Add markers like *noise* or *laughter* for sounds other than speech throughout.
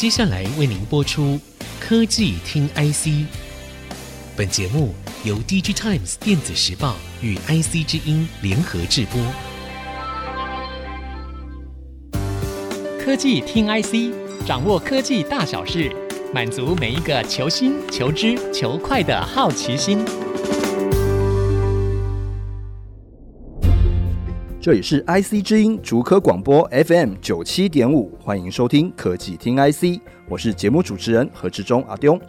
接下来为您播出科技听 IC。本节目由 DigiTimes 电子时报与 IC 之音联合制播。科技听 IC，掌握科技大小事，满足每一个求新、求知、求快的好奇心。这里是 IC 之音竹科广播 FM 九七点五，欢迎收听科技听 IC，我是节目主持人何志忠阿丢。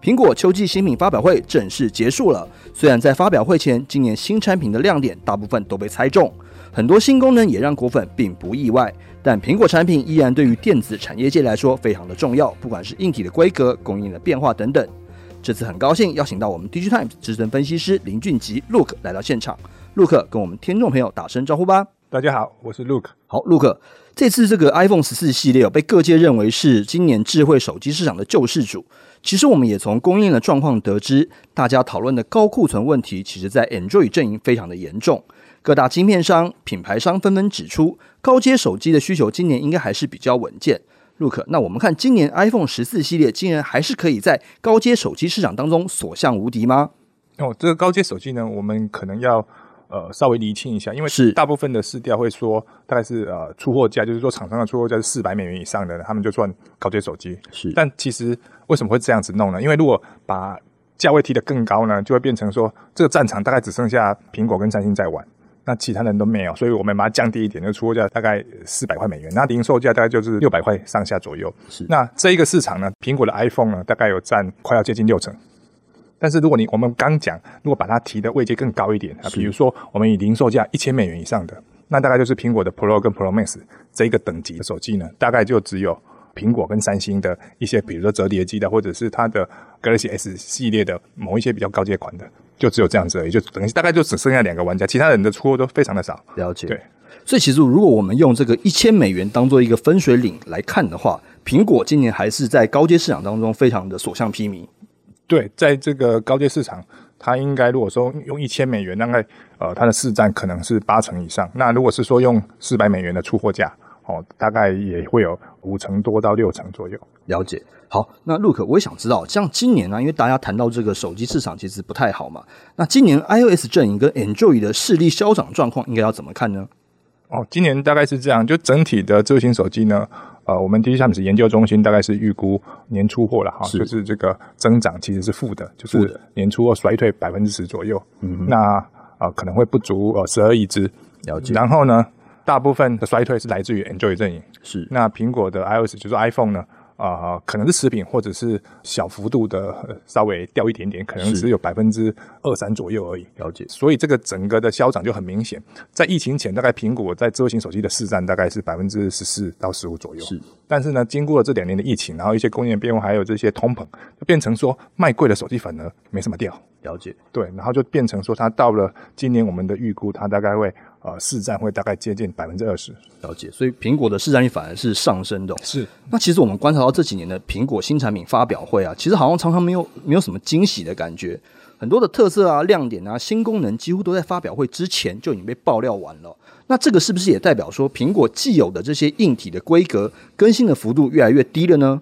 苹果秋季新品发表会正式结束了，虽然在发表会前，今年新产品的亮点大部分都被猜中，很多新功能也让果粉并不意外，但苹果产品依然对于电子产业界来说非常的重要，不管是硬体的规格、供应的变化等等。这次很高兴邀请到我们 DigiTimes 资深分析师林俊吉 Look 来到现场。陆克跟我们听众朋友打声招呼吧。大家好，我是陆克。好，陆克，这次这个 iPhone 十四系列被各界认为是今年智慧手机市场的救世主。其实我们也从供应链的状况得知，大家讨论的高库存问题，其实在 Android 阵营非常的严重。各大晶片商、品牌商纷纷指出，高阶手机的需求今年应该还是比较稳健。陆克，那我们看今年 iPhone 十四系列，竟然还是可以在高阶手机市场当中所向无敌吗？哦，这个高阶手机呢，我们可能要。呃，稍微厘清一下，因为是大部分的市调会说，大概是呃出货价，就是说厂商的出货价是四百美元以上的，他们就算高阶手机。是，但其实为什么会这样子弄呢？因为如果把价位提得更高呢，就会变成说这个战场大概只剩下苹果跟三星在玩，那其他人都没有，所以我们把它降低一点，就出货价大概四百块美元，那零售价大概就是六百块上下左右。是，那这一个市场呢，苹果的 iPhone 呢，大概有占快要接近六成。但是如果你我们刚讲，如果把它提的位阶更高一点啊，比如说我们以零售价一千美元以上的，那大概就是苹果的 Pro 跟 Pro Max 这一个等级的手机呢，大概就只有苹果跟三星的一些，比如说折叠机的，或者是它的 Galaxy S 系列的某一些比较高阶款的，就只有这样子而已，就等于大概就只剩下两个玩家，其他人的出货都非常的少。了解。对。所以其实如果我们用这个一千美元当做一个分水岭来看的话，苹果今年还是在高阶市场当中非常的所向披靡。对，在这个高阶市场，它应该如果说用一千美元，大概呃，它的市占可能是八成以上。那如果是说用四百美元的出货价，哦，大概也会有五成多到六成左右。了解。好，那 Look，我也想知道，像今年呢、啊，因为大家谈到这个手机市场其实不太好嘛，那今年 iOS 阵营跟 Android 的势力消长状况应该要怎么看呢？哦，今年大概是这样，就整体的智慧型手机呢，呃，我们 DigiTimes 研究中心大概是预估年出货了哈，就是这个增长其实是负的，就是年初货衰退百分之十左右。嗯，那啊、呃、可能会不足呃十二亿只。了解。然后呢，大部分的衰退是来自于 Android 阵营。是。那苹果的 iOS 就是 iPhone 呢？啊、呃，可能是持品，或者是小幅度的稍微掉一点点，可能只有百分之二三左右而已。了解，所以这个整个的消长就很明显。在疫情前，大概苹果在智慧型手机的市占大概是百分之十四到十五左右。是，但是呢，经过了这两年的疫情，然后一些供应链变化，还有这些通膨，就变成说卖贵的手机反而没什么掉。了解，对，然后就变成说它到了今年我们的预估，它大概会。呃，市占会大概接近百分之二十，了解。所以苹果的市占率反而是上升的哦。是。那其实我们观察到这几年的苹果新产品发表会啊，其实好像常常没有没有什么惊喜的感觉，很多的特色啊、亮点啊、新功能几乎都在发表会之前就已经被爆料完了。那这个是不是也代表说苹果既有的这些硬体的规格更新的幅度越来越低了呢？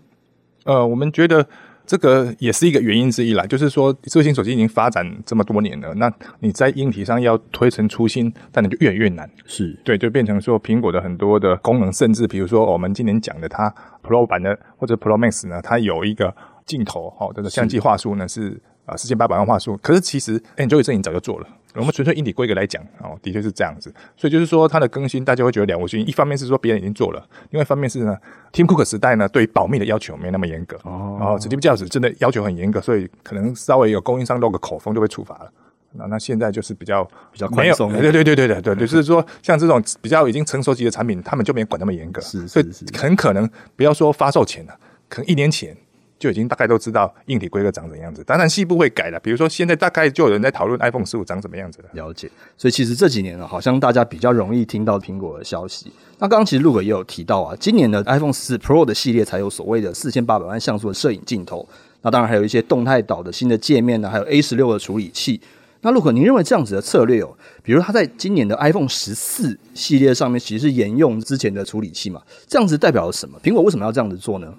呃，我们觉得。这个也是一个原因之一啦，就是说，智慧型手机已经发展这么多年了，那你在硬体上要推陈出新，但你就越来越难。是对，就变成说，苹果的很多的功能，甚至比如说我们今年讲的它 Pro 版的或者 Pro Max 呢，它有一个镜头哈，这个相机画素呢是啊四千八百万画素，可是其实 Android 阵营早就做了。我们纯粹硬体规格来讲，哦，的确是这样子，所以就是说它的更新，大家会觉得了无新意。一方面是说别人已经做了，另外一方面是呢，Tim Cook 时代呢，对保密的要求没那么严格哦。然后 Steve Jobs 真的要求很严格，所以可能稍微有供应商漏个口风就被处罚了。那那现在就是比较比较宽松，对对对对对对，就是说像这种比较已经成熟级的产品，他们就没管那么严格，是，所以很可能不要说发售前了，可能一年前。就已经大概都知道硬体规格长怎样子，当然细部会改了。比如说现在大概就有人在讨论 iPhone 十五长什么样子了。了解，所以其实这几年呢，好像大家比较容易听到苹果的消息。那刚刚其实 Luke 也有提到啊，今年的 iPhone 十四 Pro 的系列才有所谓的四千八百万像素的摄影镜头。那当然还有一些动态岛的新的界面呢，还有 A 十六的处理器。那陆可您认为这样子的策略哦，比如它在今年的 iPhone 十四系列上面其实是沿用之前的处理器嘛？这样子代表了什么？苹果为什么要这样子做呢？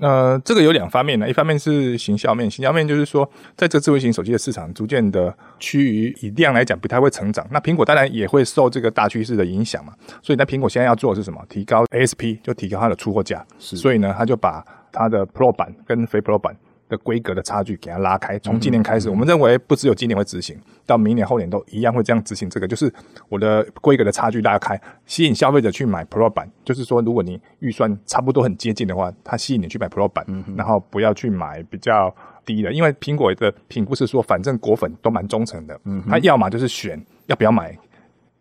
呃，这个有两方面呢，一方面是行销面，行销面就是说，在这个智慧型手机的市场逐渐的趋于以量来讲不太会成长，那苹果当然也会受这个大趋势的影响嘛，所以那苹果现在要做的是什么？提高 ASP，就提高它的出货价，是，所以呢，它就把它的 Pro 版跟非 Pro 版。的规格的差距给它拉开，从今年开始，我们认为不只有今年会执行，到明年后年都一样会这样执行。这个就是我的规格的差距拉开，吸引消费者去买 Pro 版。就是说，如果你预算差不多很接近的话，它吸引你去买 Pro 版，然后不要去买比较低的，因为苹果的评估是说，反正果粉都蛮忠诚的，他要么就是选要不要买，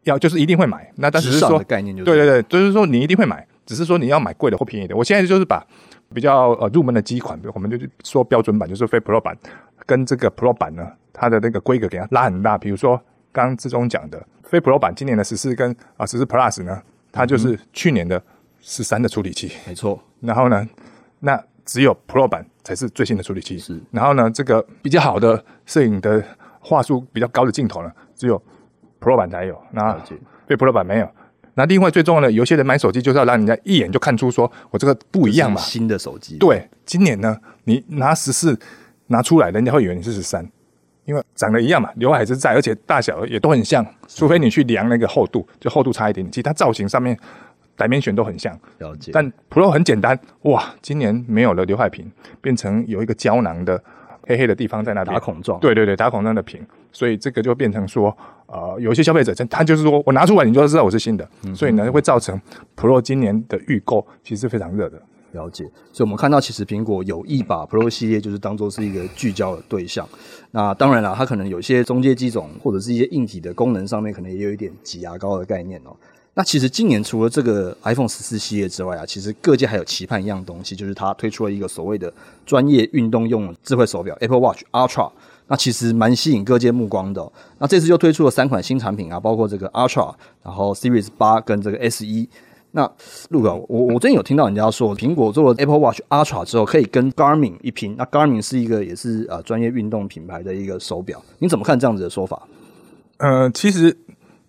要就是一定会买。那但是说概念就是对对对，就是说你一定会买，只是说你要买贵的或便宜的。我现在就是把。比较呃入门的机款，我们就说标准版就是非 Pro 版，跟这个 Pro 版呢，它的那个规格给它拉很大。比如说刚刚志忠讲的非 Pro 版，今年的十四跟啊十四 Plus 呢，它就是去年的十三的处理器，没错。然后呢，那只有 Pro 版才是最新的处理器。是。然后呢，这个比较好的摄影的画素比较高的镜头呢，只有 Pro 版才有，那非 Pro 版没有。那另外最重要的，有些人买手机就是要让人家一眼就看出说我这个不一样嘛。新的手机。对，今年呢，你拿十四拿出来，人家会以为你是十三，因为长得一样嘛，刘海是在，而且大小也都很像，除非你去量那个厚度，就厚度差一点，其他造型上面，dimension 都很像。了解。但 Pro 很简单，哇，今年没有了刘海屏，变成有一个胶囊的。黑黑的地方在那，打孔状，对对对，打孔状的屏，所以这个就变成说，呃，有一些消费者真他就是说我拿出来，你就知道我是新的，嗯、所以呢会造成 Pro 今年的预购其实是非常热的。了解，所以我们看到其实苹果有意把 Pro 系列就是当做是一个聚焦的对象。那当然了，它可能有些中介机种或者是一些硬体的功能上面，可能也有一点挤牙膏的概念哦。那其实今年除了这个 iPhone 十四系列之外啊，其实各界还有期盼一样东西，就是它推出了一个所谓的专业运动用智慧手表 Apple Watch Ultra。那其实蛮吸引各界目光的哦。那这次又推出了三款新产品啊，包括这个 Ultra，然后 Series 八跟这个 SE。那陆哥，我我最近有听到人家说，苹果做了 Apple Watch Ultra 之后，可以跟 Garmin 一拼。那 Garmin 是一个也是呃专业运动品牌的一个手表，你怎么看这样子的说法？呃，其实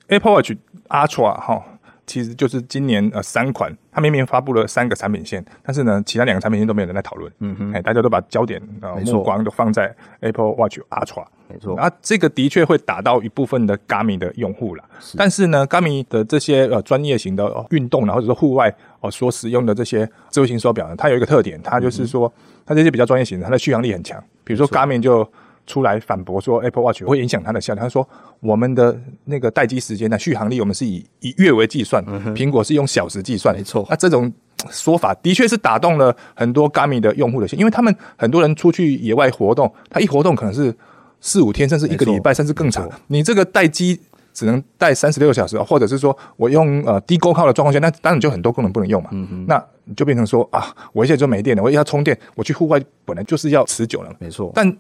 Apple Watch Ultra 哈。其实就是今年呃三款，它明明发布了三个产品线，但是呢，其他两个产品线都没有人在讨论。嗯哼，哎，大家都把焦点呃目光都放在 Apple Watch Ultra。没错，啊，这个的确会打到一部分的 Garmin 的用户了。但是呢，Garmin 的这些呃专业型的运动或者是户外哦所使用的这些智慧型手表呢，它有一个特点，它就是说，它这些比较专业型的，它的续航力很强。比如说 Garmin 就。出来反驳说 Apple Watch 会影响它的效量。他说我们的那个待机时间呢，续航力我们是以以月为计算，苹果是用小时计算。没错，那这种说法的确是打动了很多 Garmin 的用户的心，因为他们很多人出去野外活动，他一活动可能是四五天，甚至一个礼拜，甚至更长。你这个待机只能待三十六个小时，或者是说我用呃低功耗的状况下，那当然就很多功能不能用嘛。嗯哼，那就变成说啊，我现在就没电了，我要充电，我去户外本来就是要持久了。没错，但。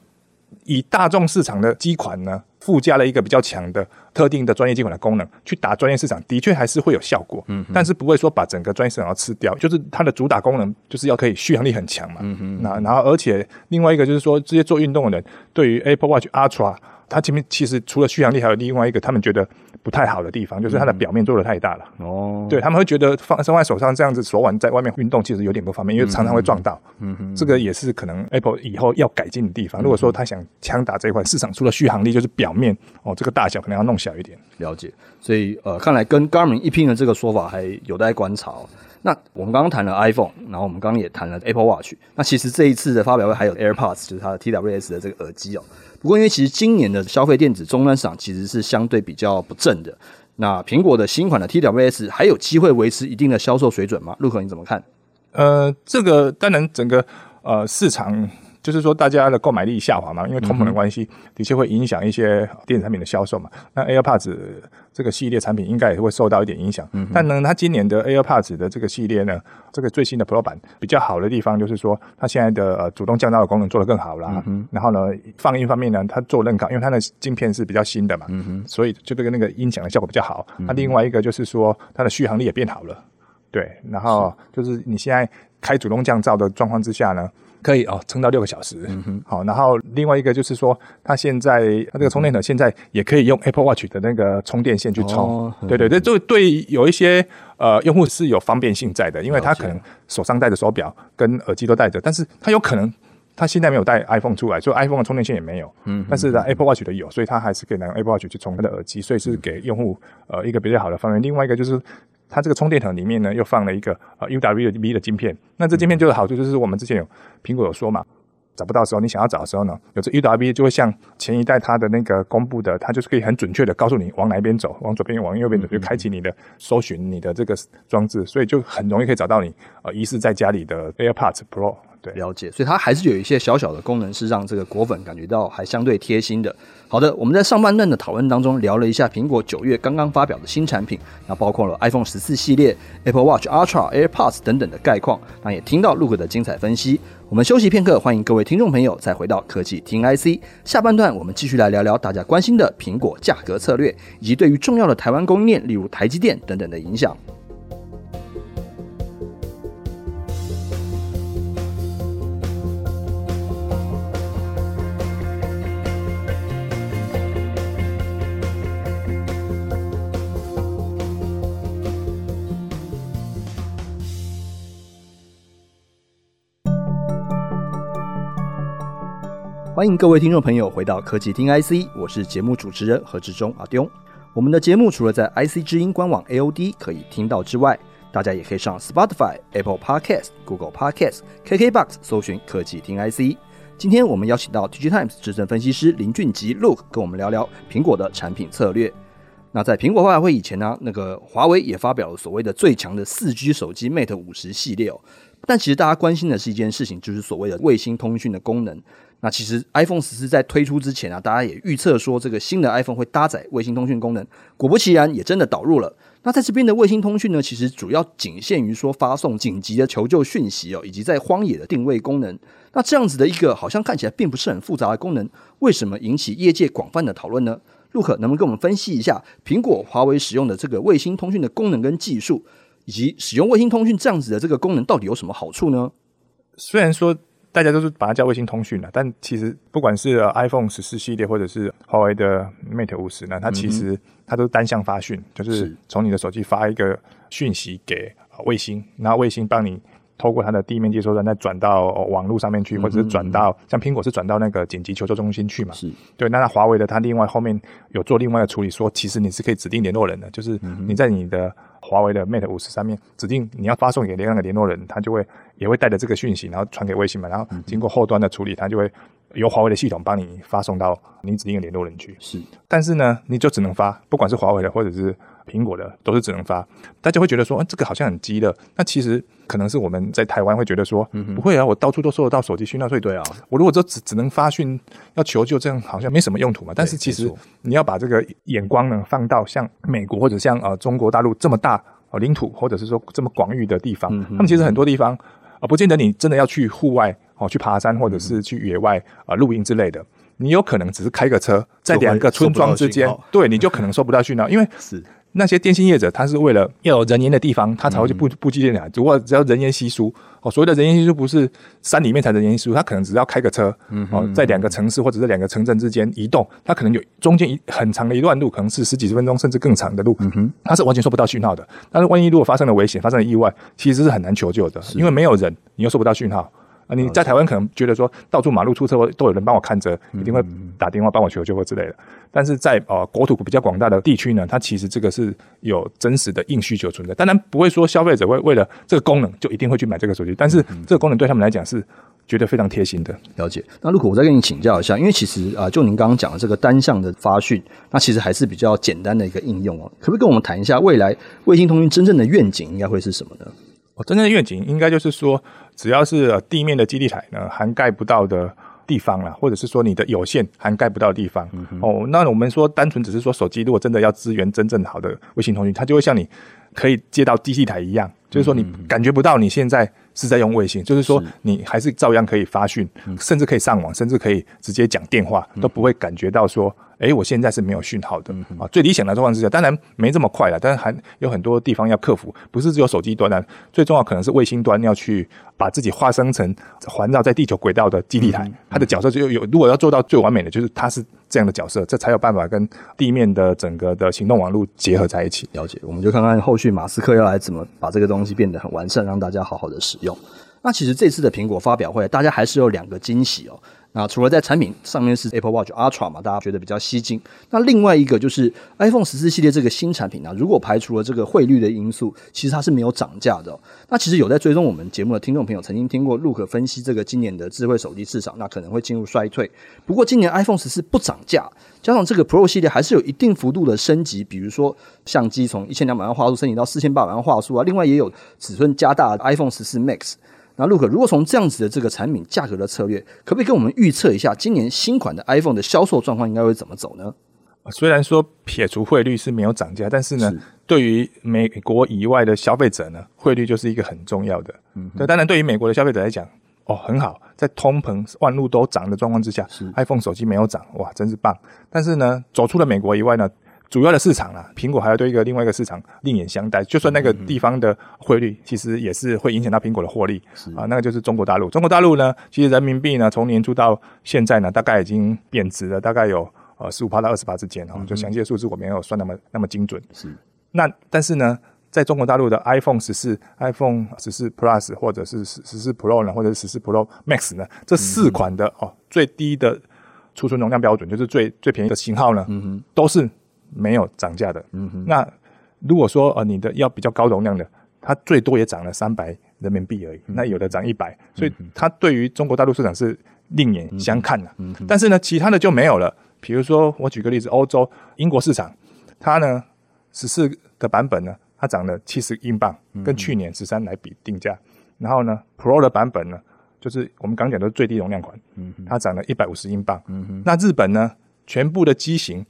以大众市场的机款呢，附加了一个比较强的特定的专业机款的功能，去打专业市场，的确还是会有效果。嗯，但是不会说把整个专业市场要吃掉，就是它的主打功能就是要可以续航力很强嘛。嗯哼，那然后而且另外一个就是说，这些做运动的人对于 Apple Watch Ultra。它前面其实除了续航力，还有另外一个他们觉得不太好的地方，就是它的表面做的太大了。哦，对，他们会觉得放放在手上这样子手腕在外面运动，其实有点不方便，因为常常会撞到。嗯哼，这个也是可能 Apple 以后要改进的地方。如果说他想枪打这一块市场，除了续航力，就是表面哦，这个大小可能要弄小一点。了解，所以呃，看来跟 Garmin 一拼的这个说法还有待观察哦。那我们刚刚谈了 iPhone，然后我们刚刚也谈了 Apple Watch。那其实这一次的发表会还有 AirPods，就是它的 TWS 的这个耳机哦。不过，因为其实今年的消费电子终端市场其实是相对比较不振的。那苹果的新款的 TWS 还有机会维持一定的销售水准吗？陆可你怎么看？呃，这个当然整个呃市场。就是说，大家的购买力下滑嘛，因为通膨的关系，的确会影响一些电子产品的销售嘛。那 AirPods 这个系列产品应该也会受到一点影响。但呢，它今年的 AirPods 的这个系列呢，这个最新的 Pro 版比较好的地方就是说，它现在的呃主动降噪的功能做得更好啦。然后呢，放音方面呢，它做认可，因为它的晶片是比较新的嘛，所以就这个那个音响的效果比较好。那另外一个就是说，它的续航力也变好了。对，然后就是你现在开主动降噪的状况之下呢，可以哦撑到六个小时。嗯，好，然后另外一个就是说，它现在它这个充电头现在也可以用 Apple Watch 的那个充电线去充。哦、对对对，就对有一些呃用户是有方便性在的，因为他可能手上戴着手表跟耳机都戴着，但是他有可能。他现在没有带 iPhone 出来，所以 iPhone 的充电线也没有。嗯，但是呢，Apple Watch 的有，所以他还是可以拿 Apple Watch 去充他的耳机，所以是给用户呃一个比较好的方面。另外一个就是，它这个充电头里面呢又放了一个呃 UWB 的晶片。那这晶片就是好处就是我们之前有苹果有说嘛，找不到的时候你想要找的时候呢，有这 UWB 就会像前一代它的那个公布的，它就是可以很准确的告诉你往哪一边走，往左边往右边走，就开启你的搜寻你的这个装置，所以就很容易可以找到你呃疑似在家里的 AirPods Pro。对，了解，所以它还是有一些小小的功能，是让这个果粉感觉到还相对贴心的。好的，我们在上半段的讨论当中聊了一下苹果九月刚刚发表的新产品，那包括了 iPhone 十四系列、Apple Watch Ultra、AirPods 等等的概况，那也听到 Luke 的精彩分析。我们休息片刻，欢迎各位听众朋友再回到科技听 IC。下半段我们继续来聊聊大家关心的苹果价格策略，以及对于重要的台湾供应链，例如台积电等等的影响。欢迎各位听众朋友回到科技听 IC，我是节目主持人何志忠阿丢。我们的节目除了在 IC 之音官网 AOD 可以听到之外，大家也可以上 Spotify、Apple Podcast、Google Podcast、KKBox 搜寻科技听 IC。今天我们邀请到 T G Times 资深分析师林俊吉 Luke 跟我们聊聊苹果的产品策略。那在苹果发布会以前呢，那个华为也发表了所谓的最强的四 G 手机 Mate 五十系列哦。但其实大家关心的是一件事情，就是所谓的卫星通讯的功能。那其实 iPhone 十四在推出之前啊，大家也预测说这个新的 iPhone 会搭载卫星通讯功能，果不其然也真的导入了。那在这边的卫星通讯呢，其实主要仅限于说发送紧急的求救讯息哦，以及在荒野的定位功能。那这样子的一个好像看起来并不是很复杂的功能，为什么引起业界广泛的讨论呢陆可能不能跟我们分析一下苹果、华为使用的这个卫星通讯的功能跟技术，以及使用卫星通讯这样子的这个功能到底有什么好处呢？虽然说。大家都是把它叫卫星通讯了，但其实不管是 iPhone 十四系列或者是华为的 Mate 五十呢，它其实它都是单向发讯，就是从你的手机发一个讯息给卫星，然后卫星帮你透过它的地面接收站再转到网络上面去，或者是转到像苹果是转到那个紧急求救中心去嘛？是对。那华为的它另外后面有做另外的处理，说其实你是可以指定联络人的，就是你在你的。华为的 Mate 五十上面指定你要发送给那个联络人，他就会也会带着这个讯息，然后传给卫星嘛，然后经过后端的处理，它就会由华为的系统帮你发送到你指定的联络人去。是，但是呢，你就只能发，不管是华为的或者是苹果的，都是只能发。大家会觉得说，嗯，这个好像很鸡的。那其实可能是我们在台湾会觉得说，不会啊，我到处都收得到手机讯号，所以对啊，我如果就只只能发讯要求救，这样好像没什么用途嘛。但是其实你要把这个眼光呢放到像美国或者像呃中国大陆这么大哦领土，或者是说这么广域的地方，他们其实很多地方啊，不见得你真的要去户外哦，去爬山或者是去野外啊露营之类的，你有可能只是开个车在两个村庄之间，对，你就可能收不到讯号，因为 *laughs* 是。那些电信业者，他是为了要有人烟的地方，他才会去布布基电缆。如果只要人烟稀疏，哦，所谓的人烟稀疏不是山里面才人烟稀疏，他可能只要开个车，哦，在两个城市或者是两个城镇之间移动，他可能有中间一很长的一段路，可能是十几十分钟甚至更长的路，他是完全收不到讯号的。但是万一如果发生了危险，发生了意外，其实是很难求救的，因为没有人，你又收不到讯号。啊，你在台湾可能觉得说，到处马路出车祸都有人帮我看着，一定会打电话帮我求救或之类的。但是在呃国土比较广大的地区呢，它其实这个是有真实的硬需求存在。当然不会说消费者会为了这个功能就一定会去买这个手机，但是这个功能对他们来讲是觉得非常贴心的。了解。那 Luke，我再跟你请教一下，因为其实啊、呃，就您刚刚讲的这个单向的发讯，那其实还是比较简单的一个应用哦。可不可以跟我们谈一下未来卫星通讯真正的愿景应该会是什么呢？哦，真正的愿景应该就是说，只要是地面的基地台呢，涵盖不到的地方啦，或者是说你的有线涵盖不到的地方，嗯、哦，那我们说单纯只是说手机，如果真的要支援真正好的卫星通讯，它就会像你可以接到基地台一样，就是说你感觉不到你现在是在用卫星，就是说你还是照样可以发讯，甚至可以上网，甚至可以直接讲电话，都不会感觉到说。哎，我现在是没有讯号的啊。最理想的状况之下，当然没这么快了，但是还有很多地方要克服，不是只有手机端的，最重要可能是卫星端要去把自己化身成环绕在地球轨道的基地台，它的角色就有。如果要做到最完美的，就是它是这样的角色，这才有办法跟地面的整个的行动网络结合在一起。了解，我们就看看后续马斯克要来怎么把这个东西变得很完善，让大家好好的使用。那其实这次的苹果发表会，大家还是有两个惊喜哦。那除了在产品上面是 Apple Watch Ultra 嘛，大家觉得比较吸睛。那另外一个就是 iPhone 十四系列这个新产品啊，如果排除了这个汇率的因素，其实它是没有涨价的。那其实有在追踪我们节目的听众朋友，曾经听过 Look 分析这个今年的智慧手机市场，那可能会进入衰退。不过今年 iPhone 十四不涨价，加上这个 Pro 系列还是有一定幅度的升级，比如说相机从一千两百万画素升级到四千八百万画素啊，另外也有尺寸加大 iPhone 十四 Max。那 Look，如果从这样子的这个产品价格的策略，可不可以跟我们预测一下今年新款的 iPhone 的销售状况应该会怎么走呢？虽然说撇除汇率是没有涨价，但是呢，是对于美国以外的消费者呢，汇率就是一个很重要的。嗯哼，对，当然对于美国的消费者来讲，哦，很好，在通膨万物都涨的状况之下，iPhone 手机没有涨，哇，真是棒。但是呢，走出了美国以外呢？主要的市场啦，苹果还要对一个另外一个市场另眼相待。就算那个地方的汇率，其实也是会影响到苹果的获利啊。那个就是中国大陆。中国大陆呢，其实人民币呢，从年初到现在呢，大概已经贬值了，大概有呃十五趴到二十趴之间哈。就详细的数字我没有算那么那么精准。是。那但是呢，在中国大陆的 iPhone 十四、iPhone 十四 Plus 或者是十十四 Pro 呢，或者是十四 Pro Max 呢，这四款的哦最低的储存容量标准，就是最最便宜的型号呢，嗯，都是。没有涨价的，嗯哼。那如果说呃你的要比较高容量的，它最多也涨了三百人民币而已。嗯、那有的涨一百，所以它对于中国大陆市场是另眼相看的。嗯。但是呢，其他的就没有了。比如说，我举个例子，欧洲英国市场，它呢十四的版本呢，它涨了七十英镑，跟去年十三来比定价。嗯、然后呢，Pro 的版本呢，就是我们刚讲的最低容量款，嗯，它涨了一百五十英镑。那日本呢，全部的机型。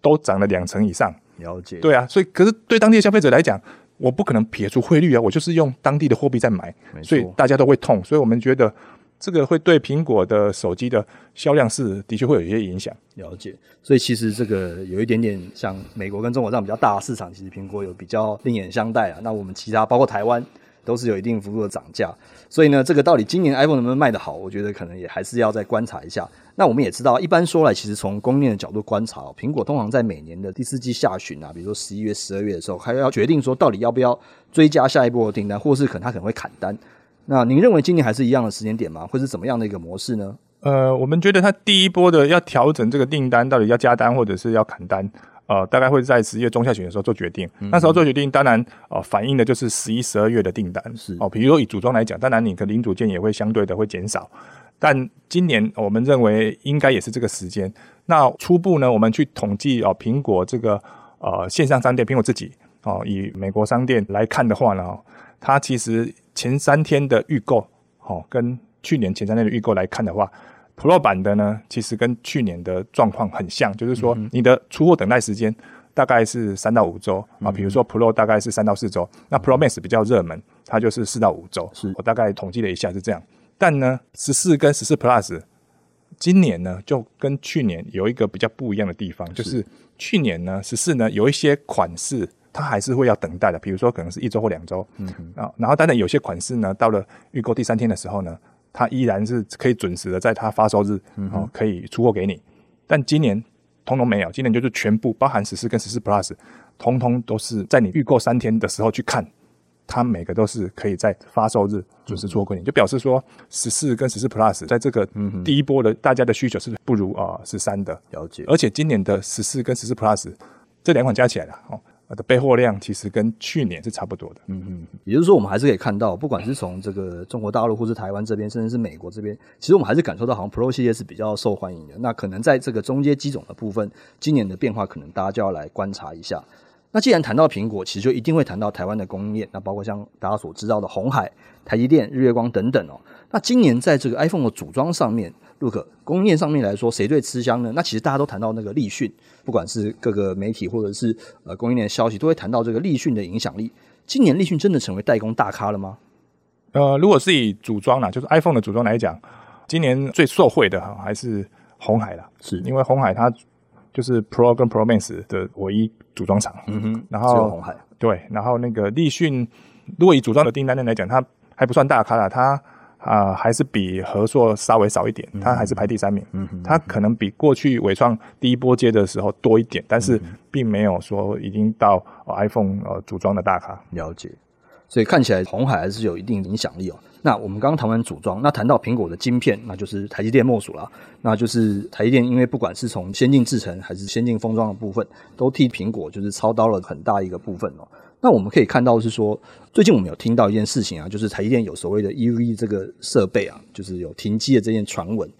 都涨了两成以上，了解。对啊，所以可是对当地的消费者来讲，我不可能撇除汇率啊，我就是用当地的货币在买，所以大家都会痛。所以我们觉得这个会对苹果的手机的销量是的确会有一些影响。了解。所以其实这个有一点点像美国跟中国这样比较大的市场，其实苹果有比较另眼相待啊。那我们其他包括台湾都是有一定幅度的涨价。所以呢，这个到底今年 iPhone 能不能卖得好，我觉得可能也还是要再观察一下。那我们也知道，一般说来，其实从供应链的角度观察，苹果通常在每年的第四季下旬啊，比如说十一月、十二月的时候，还要决定说到底要不要追加下一波订单，或是可能它可能会砍单。那您认为今年还是一样的时间点吗？会是怎么样的一个模式呢？呃，我们觉得它第一波的要调整这个订单，到底要加单或者是要砍单，呃，大概会在十月中下旬的时候做决定。嗯、那时候做决定，当然呃反映的就是十一、十二月的订单是哦。比如说以组装来讲，当然你的零组件也会相对的会减少。但今年我们认为应该也是这个时间。那初步呢，我们去统计哦，苹果这个呃线上商店，苹果自己哦，以美国商店来看的话呢，它其实前三天的预购哦，跟去年前三天的预购来看的话，Pro 版的呢，其实跟去年的状况很像，就是说你的出货等待时间大概是三到五周啊。比如说 Pro 大概是三到四周，那 Pro Max 比较热门，它就是四到五周。是我大概统计了一下是这样。但呢，十四跟十四 Plus，今年呢就跟去年有一个比较不一样的地方，就是去年呢十四呢有一些款式它还是会要等待的，比如说可能是一周或两周，啊，然后当然有些款式呢到了预购第三天的时候呢，它依然是可以准时的在它发售日，嗯哼，可以出货给你。但今年通通没有，今年就是全部包含十四跟十四 Plus，通通都是在你预购三天的时候去看。它每个都是可以在发售日准时出货给你，就表示说十四跟十四 Plus 在这个第一波的大家的需求是不如啊十三的。了解，而且今年的十四跟十四 Plus 这两款加起来了哦的备货量其实跟去年是差不多的，嗯嗯，也就是说我们还是可以看到，不管是从这个中国大陆或是台湾这边，甚至是美国这边，其实我们还是感受到好像 Pro 系列是比较受欢迎的。那可能在这个中阶机种的部分，今年的变化可能大家就要来观察一下。那既然谈到苹果，其实就一定会谈到台湾的供应链，那包括像大家所知道的红海、台积电、日月光等等哦。那今年在这个 iPhone 的组装上面，Look 供应链上面来说，谁最吃香呢？那其实大家都谈到那个立讯，不管是各个媒体或者是呃供应链的消息，都会谈到这个立讯的影响力。今年立讯真的成为代工大咖了吗？呃，如果是以组装啦，就是 iPhone 的组装来讲，今年最受惠的哈还是红海啦，是因为红海它就是 Pro 跟 Pro Max 的唯一组装厂。嗯哼，然后红海对，然后那个立讯，如果以组装的订单量来讲，它还不算大咖啦，它。啊、呃，还是比合硕稍微少一点，它还是排第三名。嗯哼，它可能比过去伟创第一波接的时候多一点，但是并没有说已经到、呃、iPhone 呃组装的大咖。了解，所以看起来红海还是有一定影响力哦。那我们刚刚谈完组装，那谈到苹果的晶片，那就是台积电莫属了。那就是台积电，因为不管是从先进制程还是先进封装的部分，都替苹果就是操刀了很大一个部分哦。那我们可以看到是说，最近我们有听到一件事情啊，就是台积电有所谓的 EUV 这个设备啊，就是有停机的这件传闻。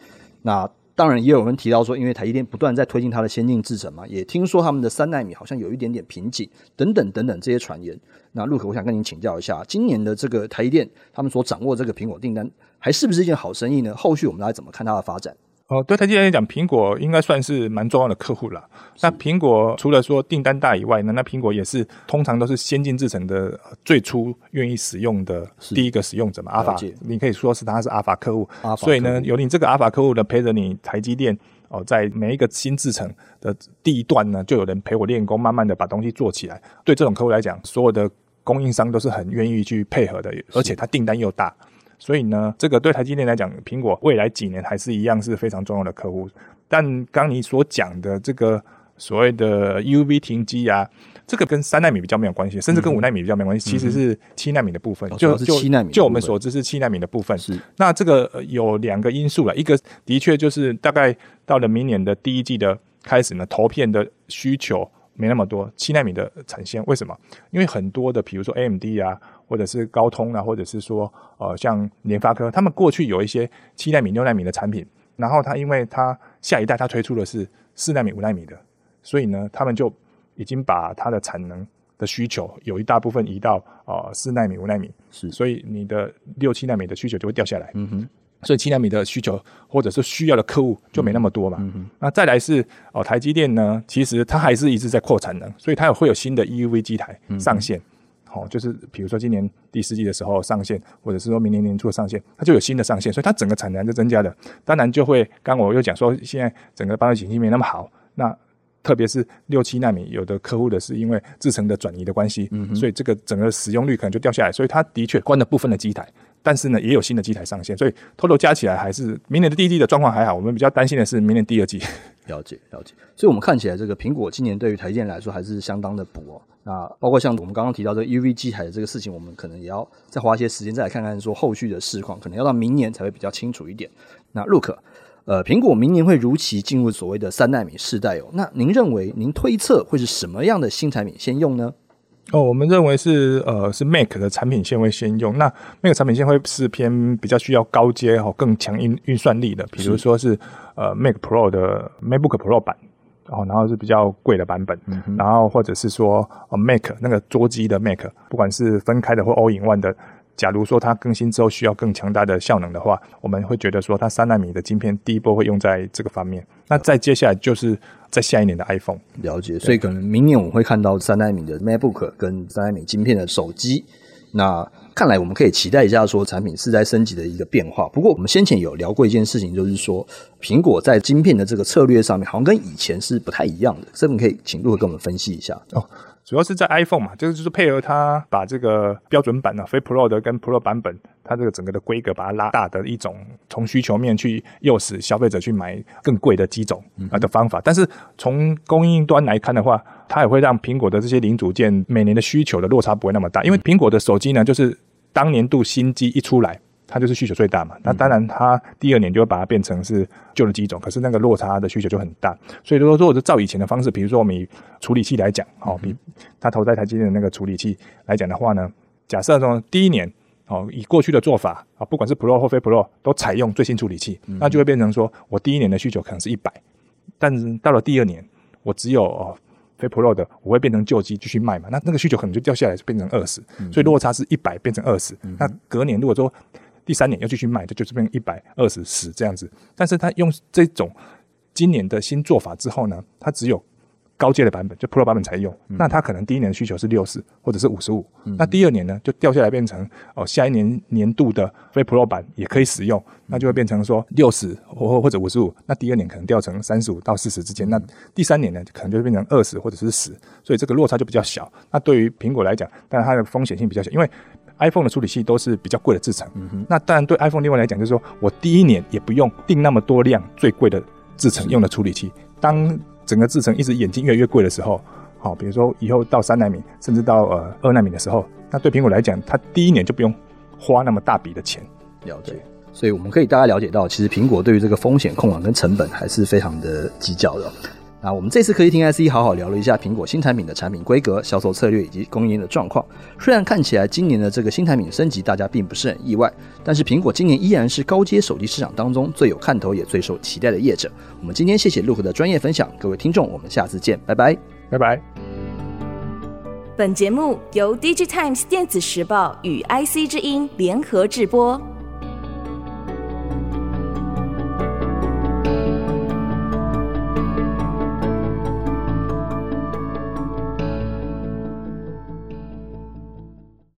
那当然也有人提到说，因为台积电不断在推进它的先进制程嘛，也听说他们的三纳米好像有一点点瓶颈，等等等等这些传言。那陆可，我想跟您请教一下，今年的这个台积电他们所掌握这个苹果订单，还是不是一件好生意呢？后续我们来怎么看它的发展？哦，对台积电来讲，苹果应该算是蛮重要的客户了。那苹果除了说订单大以外呢，那苹果也是通常都是先进制程的最初愿意使用的第一个使用者嘛。阿法，你可以说是他是阿法客户。所以呢，有你这个阿法客户呢陪着你台积电哦，在每一个新制程的第一段呢，就有人陪我练功，慢慢的把东西做起来。对这种客户来讲，所有的供应商都是很愿意去配合的，而且他订单又大。所以呢，这个对台积电来讲，苹果未来几年还是一样是非常重要的客户。但刚你所讲的这个所谓的 EUV 停机啊，这个跟三纳米比较没有关系，甚至跟五纳米比较没关系，嗯、其实是七纳米的部分。就、哦、是七奈米，就我们所知是七纳米的部分。是。那这个有两个因素了，一个的确就是大概到了明年的第一季的开始呢，投片的需求没那么多，七纳米的产线。为什么？因为很多的，比如说 AMD 啊。或者是高通啊，或者是说，呃，像联发科，他们过去有一些七纳米、六纳米的产品，然后它因为它下一代它推出的是四纳米、五纳米的，所以呢，他们就已经把它的产能的需求有一大部分移到呃四纳米、五纳米，是，所以你的六七纳米的需求就会掉下来，嗯哼，所以七纳米的需求或者是需要的客户就没那么多嘛，嗯哼，那再来是哦、呃，台积电呢，其实它还是一直在扩产能，所以它有会有新的 EUV 机台上线。嗯哦，就是比如说今年第四季的时候上线，或者是说明年年初的上线，它就有新的上线，所以它整个产能就增加了。当然就会，刚我又讲说，现在整个半导体景气没那么好，那特别是六七纳米，有的客户的是因为制程的转移的关系，嗯，所以这个整个使用率可能就掉下来，所以它的确关了部分的机台，但是呢，也有新的机台上线，所以偷偷加起来还是明年的第一季的状况还好。我们比较担心的是明年第二季。*laughs* 了解了解，所以我们看起来这个苹果今年对于台积电来说还是相当的补哦。那包括像我们刚刚提到这个 EUV 机台的这个事情，我们可能也要再花一些时间再来看看说后续的市况，可能要到明年才会比较清楚一点。那 Look，呃，苹果明年会如期进入所谓的三纳米世代哦。那您认为您推测会是什么样的新产品先用呢？哦，我们认为是呃是 Mac 的产品线会先用。那 Mac 产品线会是偏比较需要高阶哦更强运运算力的，比如说是，是呃 Mac Pro 的 MacBook Pro 版。哦，然后是比较贵的版本，嗯、然后或者是说呃 Mac 那个桌机的 Mac，不管是分开的或 All in One 的，假如说它更新之后需要更强大的效能的话，我们会觉得说它三纳米的晶片第一波会用在这个方面。那再接下来就是在下一年的 iPhone。了解，所以可能明年我们会看到三纳米的 MacBook 跟三纳米晶片的手机。那看来我们可以期待一下，说产品是在升级的一个变化。不过我们先前有聊过一件事情，就是说苹果在晶片的这个策略上面，好像跟以前是不太一样的。这边可以请陆跟我们分析一下哦。主要是在 iPhone 嘛，就是就是配合它把这个标准版的非 Pro 的跟 Pro 版本，它这个整个的规格把它拉大的一种，从需求面去诱使消费者去买更贵的机种啊的方法。但是从供应端来看的话，它也会让苹果的这些零组件每年的需求的落差不会那么大，因为苹果的手机呢，就是当年度新机一出来。它就是需求最大嘛，那当然它第二年就会把它变成是旧的机种，可是那个落差的需求就很大。所以说，如果是照以前的方式，比如说我们以处理器来讲，哦，比它投在台积电的那个处理器来讲的话呢，假设说第一年哦，以过去的做法啊，不管是 Pro 或非 Pro 都采用最新处理器，那就会变成说我第一年的需求可能是一百，但是到了第二年，我只有哦非 Pro 的，我会变成旧机继续卖嘛，那那个需求可能就掉下来，就变成二十，所以落差是一百变成二十，那隔年如果说第三年要继续卖，它就变成一百二十十这样子。但是他用这种今年的新做法之后呢，他只有高阶的版本，就 Pro 版本才用。嗯、那它可能第一年的需求是六十或者是五十五，那第二年呢就掉下来变成哦，下一年年度的非 Pro 版也可以使用，那就会变成说六十或或者五十五。那第二年可能掉成三十五到四十之间，那第三年呢可能就会变成二十或者是十，所以这个落差就比较小。那对于苹果来讲，但它的风险性比较小，因为 iPhone 的处理器都是比较贵的制成。嗯、那当然对 iPhone 另外来讲，就是说我第一年也不用定那么多量最贵的制成用的处理器，当整个制程一直眼睛越来越贵的时候，好，比如说以后到三纳米，甚至到呃二纳米的时候，那对苹果来讲，它第一年就不用花那么大笔的钱。了解，所以我们可以大概了解到，其实苹果对于这个风险控管跟成本还是非常的计较的。那我们这次科技听 IC 好好聊了一下苹果新产品的产品规格、销售策略以及供应链的状况。虽然看起来今年的这个新产品升级大家并不是很意外，但是苹果今年依然是高阶手机市场当中最有看头也最受期待的业者。我们今天谢谢陆和的专业分享，各位听众，我们下次见，拜拜，拜拜。本节目由 DigiTimes 电子时报与 IC 之音联合制播。